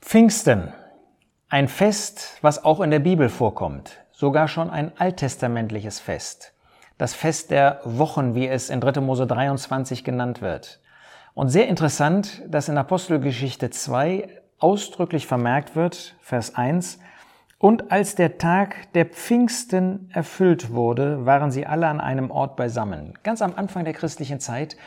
Pfingsten, ein Fest, was auch in der Bibel vorkommt, sogar schon ein alttestamentliches Fest. Das Fest der Wochen, wie es in 3. Mose 23 genannt wird. Und sehr interessant, dass in Apostelgeschichte 2 ausdrücklich vermerkt wird, Vers 1, und als der Tag der Pfingsten erfüllt wurde, waren sie alle an einem Ort beisammen. Ganz am Anfang der christlichen Zeit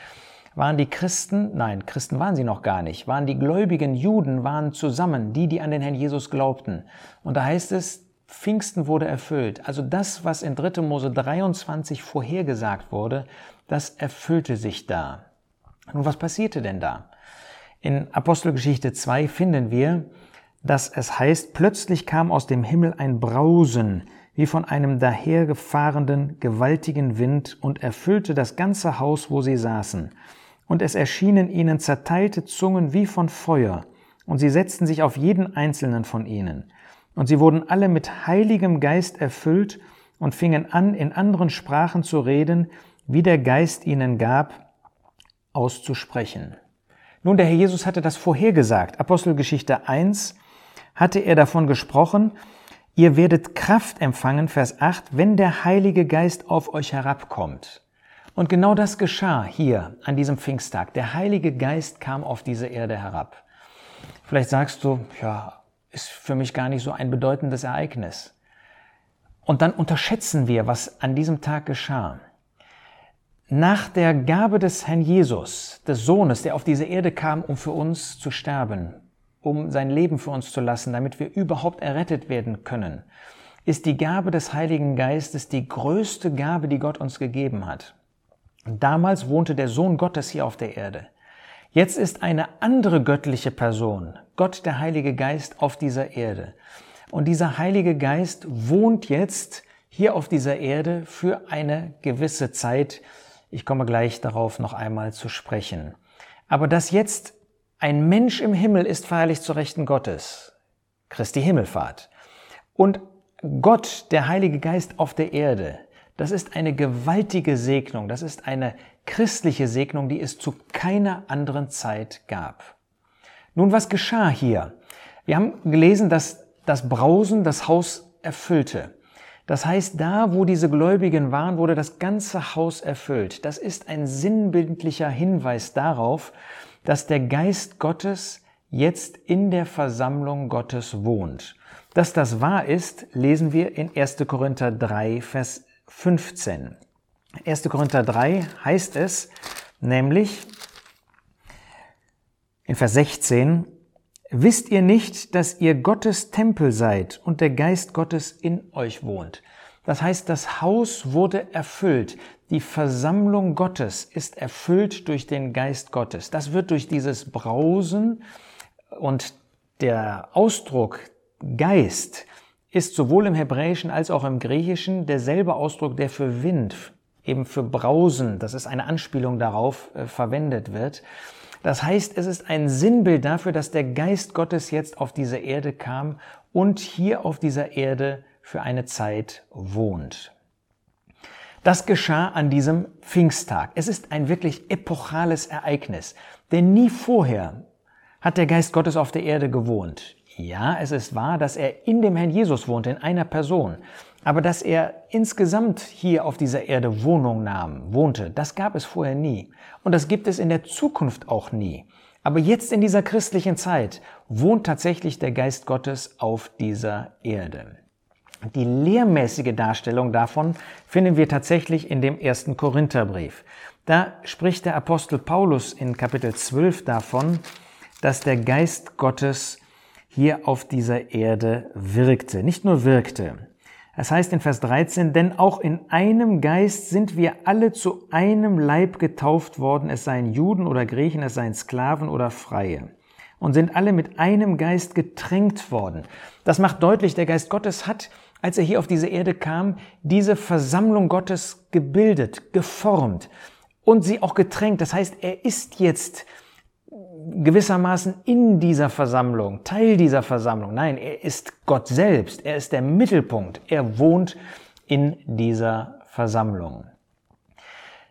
waren die Christen, nein, Christen waren sie noch gar nicht, waren die gläubigen Juden, waren zusammen, die, die an den Herrn Jesus glaubten. Und da heißt es, Pfingsten wurde erfüllt. Also das, was in 3. Mose 23 vorhergesagt wurde, das erfüllte sich da. Nun, was passierte denn da? In Apostelgeschichte 2 finden wir, dass es heißt, plötzlich kam aus dem Himmel ein Brausen, wie von einem dahergefahrenen gewaltigen Wind und erfüllte das ganze Haus, wo sie saßen und es erschienen ihnen zerteilte Zungen wie von Feuer, und sie setzten sich auf jeden einzelnen von ihnen. Und sie wurden alle mit heiligem Geist erfüllt und fingen an, in anderen Sprachen zu reden, wie der Geist ihnen gab, auszusprechen. Nun, der Herr Jesus hatte das vorhergesagt. Apostelgeschichte 1 hatte er davon gesprochen, ihr werdet Kraft empfangen, Vers 8, wenn der Heilige Geist auf euch herabkommt. Und genau das geschah hier an diesem Pfingsttag. Der Heilige Geist kam auf diese Erde herab. Vielleicht sagst du, ja, ist für mich gar nicht so ein bedeutendes Ereignis. Und dann unterschätzen wir, was an diesem Tag geschah. Nach der Gabe des Herrn Jesus, des Sohnes, der auf diese Erde kam, um für uns zu sterben, um sein Leben für uns zu lassen, damit wir überhaupt errettet werden können, ist die Gabe des Heiligen Geistes die größte Gabe, die Gott uns gegeben hat. Damals wohnte der Sohn Gottes hier auf der Erde. Jetzt ist eine andere göttliche Person, Gott der Heilige Geist, auf dieser Erde. Und dieser Heilige Geist wohnt jetzt hier auf dieser Erde für eine gewisse Zeit. Ich komme gleich darauf noch einmal zu sprechen. Aber dass jetzt ein Mensch im Himmel ist feierlich zu Rechten Gottes, Christi Himmelfahrt, und Gott, der Heilige Geist auf der Erde, das ist eine gewaltige Segnung, das ist eine christliche Segnung, die es zu keiner anderen Zeit gab. Nun, was geschah hier? Wir haben gelesen, dass das Brausen das Haus erfüllte. Das heißt, da, wo diese Gläubigen waren, wurde das ganze Haus erfüllt. Das ist ein sinnbildlicher Hinweis darauf, dass der Geist Gottes jetzt in der Versammlung Gottes wohnt. Dass das wahr ist, lesen wir in 1. Korinther 3, Vers 15. 1. Korinther 3 heißt es nämlich in Vers 16, Wisst ihr nicht, dass ihr Gottes Tempel seid und der Geist Gottes in euch wohnt? Das heißt, das Haus wurde erfüllt. Die Versammlung Gottes ist erfüllt durch den Geist Gottes. Das wird durch dieses Brausen und der Ausdruck Geist ist sowohl im Hebräischen als auch im Griechischen derselbe Ausdruck, der für Wind, eben für Brausen, das ist eine Anspielung darauf, äh, verwendet wird. Das heißt, es ist ein Sinnbild dafür, dass der Geist Gottes jetzt auf diese Erde kam und hier auf dieser Erde für eine Zeit wohnt. Das geschah an diesem Pfingsttag. Es ist ein wirklich epochales Ereignis, denn nie vorher hat der Geist Gottes auf der Erde gewohnt. Ja, es ist wahr, dass er in dem Herrn Jesus wohnte, in einer Person. Aber dass er insgesamt hier auf dieser Erde Wohnung nahm, wohnte, das gab es vorher nie. Und das gibt es in der Zukunft auch nie. Aber jetzt in dieser christlichen Zeit wohnt tatsächlich der Geist Gottes auf dieser Erde. Die lehrmäßige Darstellung davon finden wir tatsächlich in dem ersten Korintherbrief. Da spricht der Apostel Paulus in Kapitel 12 davon, dass der Geist Gottes hier auf dieser Erde wirkte. Nicht nur wirkte. Es heißt in Vers 13, denn auch in einem Geist sind wir alle zu einem Leib getauft worden, es seien Juden oder Griechen, es seien Sklaven oder Freie, und sind alle mit einem Geist getränkt worden. Das macht deutlich, der Geist Gottes hat, als er hier auf diese Erde kam, diese Versammlung Gottes gebildet, geformt und sie auch getränkt. Das heißt, er ist jetzt gewissermaßen in dieser Versammlung, Teil dieser Versammlung. Nein, er ist Gott selbst, er ist der Mittelpunkt, er wohnt in dieser Versammlung.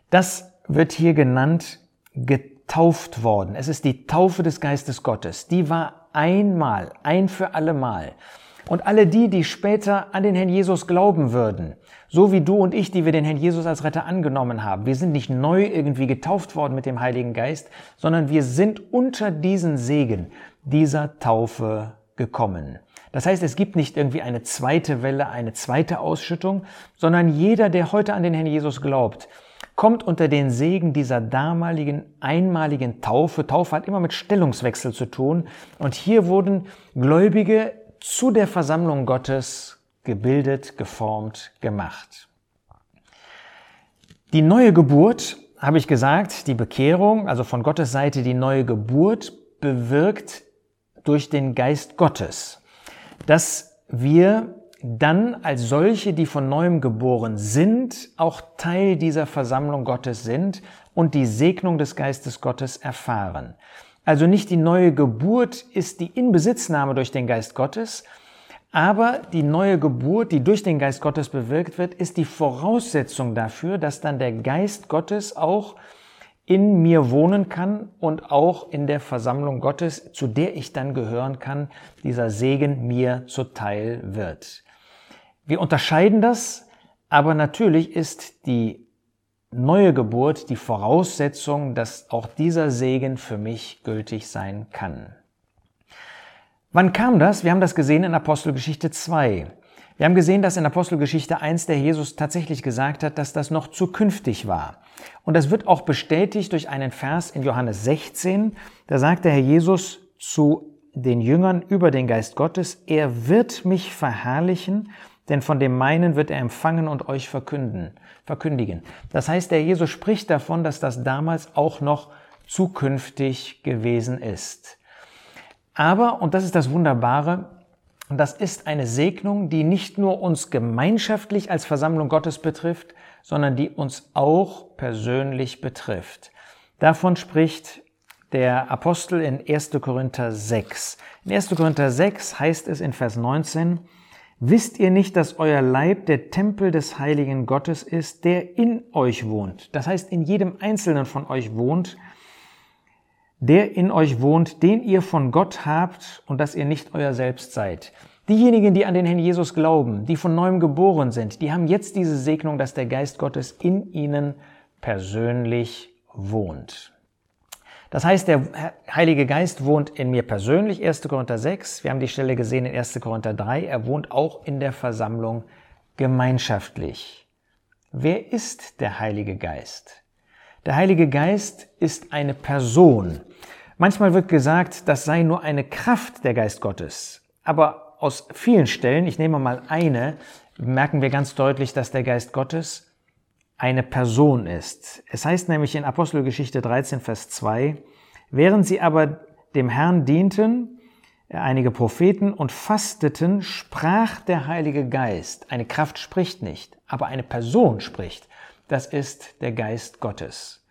Das wird hier genannt getauft worden. Es ist die Taufe des Geistes Gottes. Die war einmal, ein für alle Mal. Und alle die, die später an den Herrn Jesus glauben würden, so wie du und ich, die wir den Herrn Jesus als Retter angenommen haben, wir sind nicht neu irgendwie getauft worden mit dem Heiligen Geist, sondern wir sind unter diesen Segen dieser Taufe gekommen. Das heißt, es gibt nicht irgendwie eine zweite Welle, eine zweite Ausschüttung, sondern jeder, der heute an den Herrn Jesus glaubt, kommt unter den Segen dieser damaligen einmaligen Taufe. Taufe hat immer mit Stellungswechsel zu tun. Und hier wurden Gläubige zu der Versammlung Gottes gebildet, geformt, gemacht. Die neue Geburt, habe ich gesagt, die Bekehrung, also von Gottes Seite die neue Geburt, bewirkt durch den Geist Gottes, dass wir dann als solche, die von neuem geboren sind, auch Teil dieser Versammlung Gottes sind und die Segnung des Geistes Gottes erfahren. Also nicht die neue Geburt ist die Inbesitznahme durch den Geist Gottes, aber die neue Geburt, die durch den Geist Gottes bewirkt wird, ist die Voraussetzung dafür, dass dann der Geist Gottes auch in mir wohnen kann und auch in der Versammlung Gottes, zu der ich dann gehören kann, dieser Segen mir zuteil wird. Wir unterscheiden das, aber natürlich ist die neue Geburt die Voraussetzung, dass auch dieser Segen für mich gültig sein kann. Wann kam das? Wir haben das gesehen in Apostelgeschichte 2. Wir haben gesehen, dass in Apostelgeschichte 1 der Jesus tatsächlich gesagt hat, dass das noch zukünftig war. Und das wird auch bestätigt durch einen Vers in Johannes 16. Da sagt der Herr Jesus zu den Jüngern über den Geist Gottes, er wird mich verherrlichen denn von dem meinen wird er empfangen und euch verkünden, verkündigen. Das heißt, der Jesus spricht davon, dass das damals auch noch zukünftig gewesen ist. Aber, und das ist das Wunderbare, das ist eine Segnung, die nicht nur uns gemeinschaftlich als Versammlung Gottes betrifft, sondern die uns auch persönlich betrifft. Davon spricht der Apostel in 1. Korinther 6. In 1. Korinther 6 heißt es in Vers 19, Wisst ihr nicht, dass euer Leib der Tempel des heiligen Gottes ist, der in euch wohnt? Das heißt, in jedem Einzelnen von euch wohnt, der in euch wohnt, den ihr von Gott habt und dass ihr nicht euer Selbst seid. Diejenigen, die an den Herrn Jesus glauben, die von neuem geboren sind, die haben jetzt diese Segnung, dass der Geist Gottes in ihnen persönlich wohnt. Das heißt, der Heilige Geist wohnt in mir persönlich, 1. Korinther 6. Wir haben die Stelle gesehen in 1. Korinther 3. Er wohnt auch in der Versammlung gemeinschaftlich. Wer ist der Heilige Geist? Der Heilige Geist ist eine Person. Manchmal wird gesagt, das sei nur eine Kraft der Geist Gottes. Aber aus vielen Stellen, ich nehme mal eine, merken wir ganz deutlich, dass der Geist Gottes eine Person ist. Es heißt nämlich in Apostelgeschichte 13, Vers 2, während sie aber dem Herrn dienten, äh, einige Propheten und fasteten, sprach der Heilige Geist. Eine Kraft spricht nicht, aber eine Person spricht. Das ist der Geist Gottes.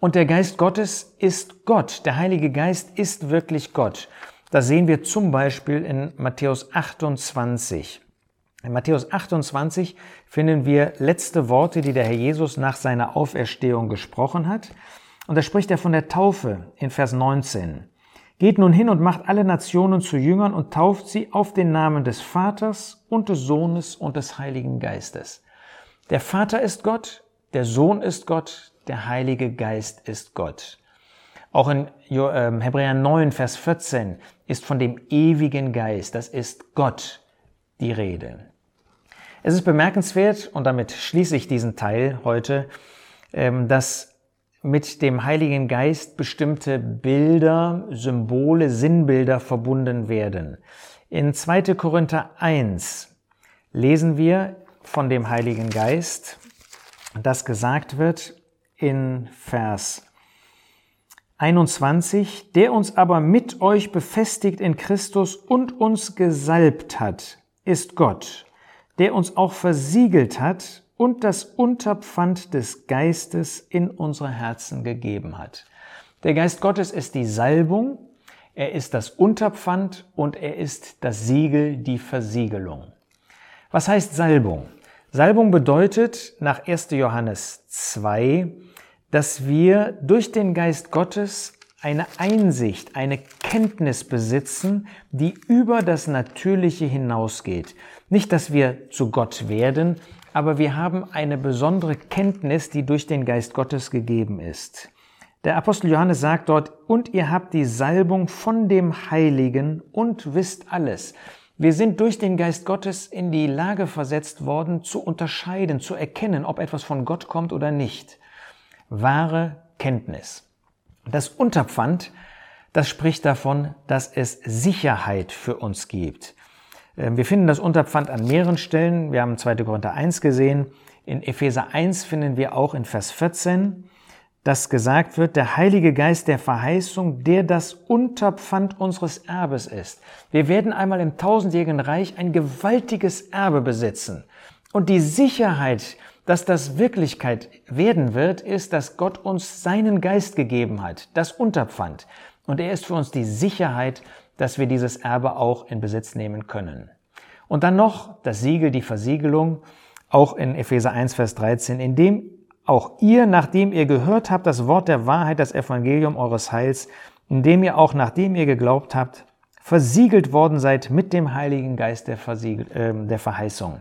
Und der Geist Gottes ist Gott. Der Heilige Geist ist wirklich Gott. Das sehen wir zum Beispiel in Matthäus 28. In Matthäus 28 finden wir letzte Worte, die der Herr Jesus nach seiner Auferstehung gesprochen hat. Und da spricht er von der Taufe in Vers 19. Geht nun hin und macht alle Nationen zu Jüngern und tauft sie auf den Namen des Vaters und des Sohnes und des Heiligen Geistes. Der Vater ist Gott, der Sohn ist Gott, der Heilige Geist ist Gott. Auch in ähm, Hebräer 9, Vers 14 ist von dem ewigen Geist, das ist Gott, die Rede. Es ist bemerkenswert, und damit schließe ich diesen Teil heute, ähm, dass mit dem Heiligen Geist bestimmte Bilder, Symbole, Sinnbilder verbunden werden. In 2. Korinther 1 lesen wir von dem Heiligen Geist, das gesagt wird in Vers 21, der uns aber mit euch befestigt in Christus und uns gesalbt hat, ist Gott, der uns auch versiegelt hat und das Unterpfand des Geistes in unsere Herzen gegeben hat. Der Geist Gottes ist die Salbung, er ist das Unterpfand und er ist das Siegel, die Versiegelung. Was heißt Salbung? Salbung bedeutet nach 1. Johannes 2, dass wir durch den Geist Gottes eine Einsicht, eine Kenntnis besitzen, die über das Natürliche hinausgeht. Nicht, dass wir zu Gott werden, aber wir haben eine besondere Kenntnis, die durch den Geist Gottes gegeben ist. Der Apostel Johannes sagt dort, und ihr habt die Salbung von dem Heiligen und wisst alles. Wir sind durch den Geist Gottes in die Lage versetzt worden, zu unterscheiden, zu erkennen, ob etwas von Gott kommt oder nicht. Wahre Kenntnis. Das Unterpfand, das spricht davon, dass es Sicherheit für uns gibt. Ähm, wir finden das Unterpfand an mehreren Stellen. Wir haben 2. Korinther 1 gesehen. In Epheser 1 finden wir auch in Vers 14, dass gesagt wird, der Heilige Geist der Verheißung, der das Unterpfand unseres Erbes ist. Wir werden einmal im tausendjährigen Reich ein gewaltiges Erbe besitzen. Und die Sicherheit, dass das Wirklichkeit werden wird, ist, dass Gott uns seinen Geist gegeben hat, das Unterpfand. Und er ist für uns die Sicherheit, dass wir dieses Erbe auch in Besitz nehmen können. Und dann noch das Siegel, die Versiegelung, auch in Epheser 1, Vers 13, in dem auch ihr, nachdem ihr gehört habt, das Wort der Wahrheit, das Evangelium eures Heils, indem ihr auch, nachdem ihr geglaubt habt, versiegelt worden seid mit dem Heiligen Geist der, äh, der Verheißung.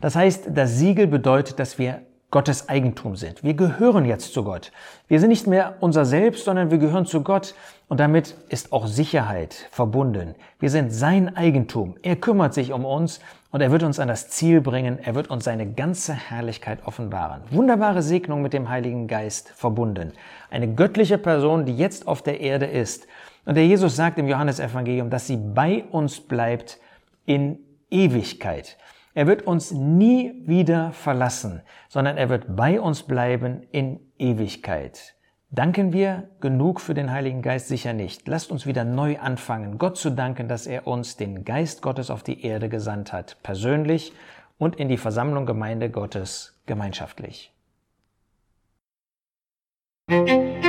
Das heißt, das Siegel bedeutet, dass wir Gottes Eigentum sind. Wir gehören jetzt zu Gott. Wir sind nicht mehr unser Selbst, sondern wir gehören zu Gott und damit ist auch Sicherheit verbunden. Wir sind sein Eigentum. Er kümmert sich um uns und er wird uns an das Ziel bringen. Er wird uns seine ganze Herrlichkeit offenbaren. Wunderbare Segnung mit dem Heiligen Geist verbunden. Eine göttliche Person, die jetzt auf der Erde ist. Und der Jesus sagt im Johannesevangelium, dass sie bei uns bleibt in Ewigkeit. Er wird uns nie wieder verlassen, sondern er wird bei uns bleiben in Ewigkeit. Danken wir genug für den Heiligen Geist sicher nicht. Lasst uns wieder neu anfangen, Gott zu danken, dass er uns den Geist Gottes auf die Erde gesandt hat, persönlich und in die Versammlung Gemeinde Gottes gemeinschaftlich. Musik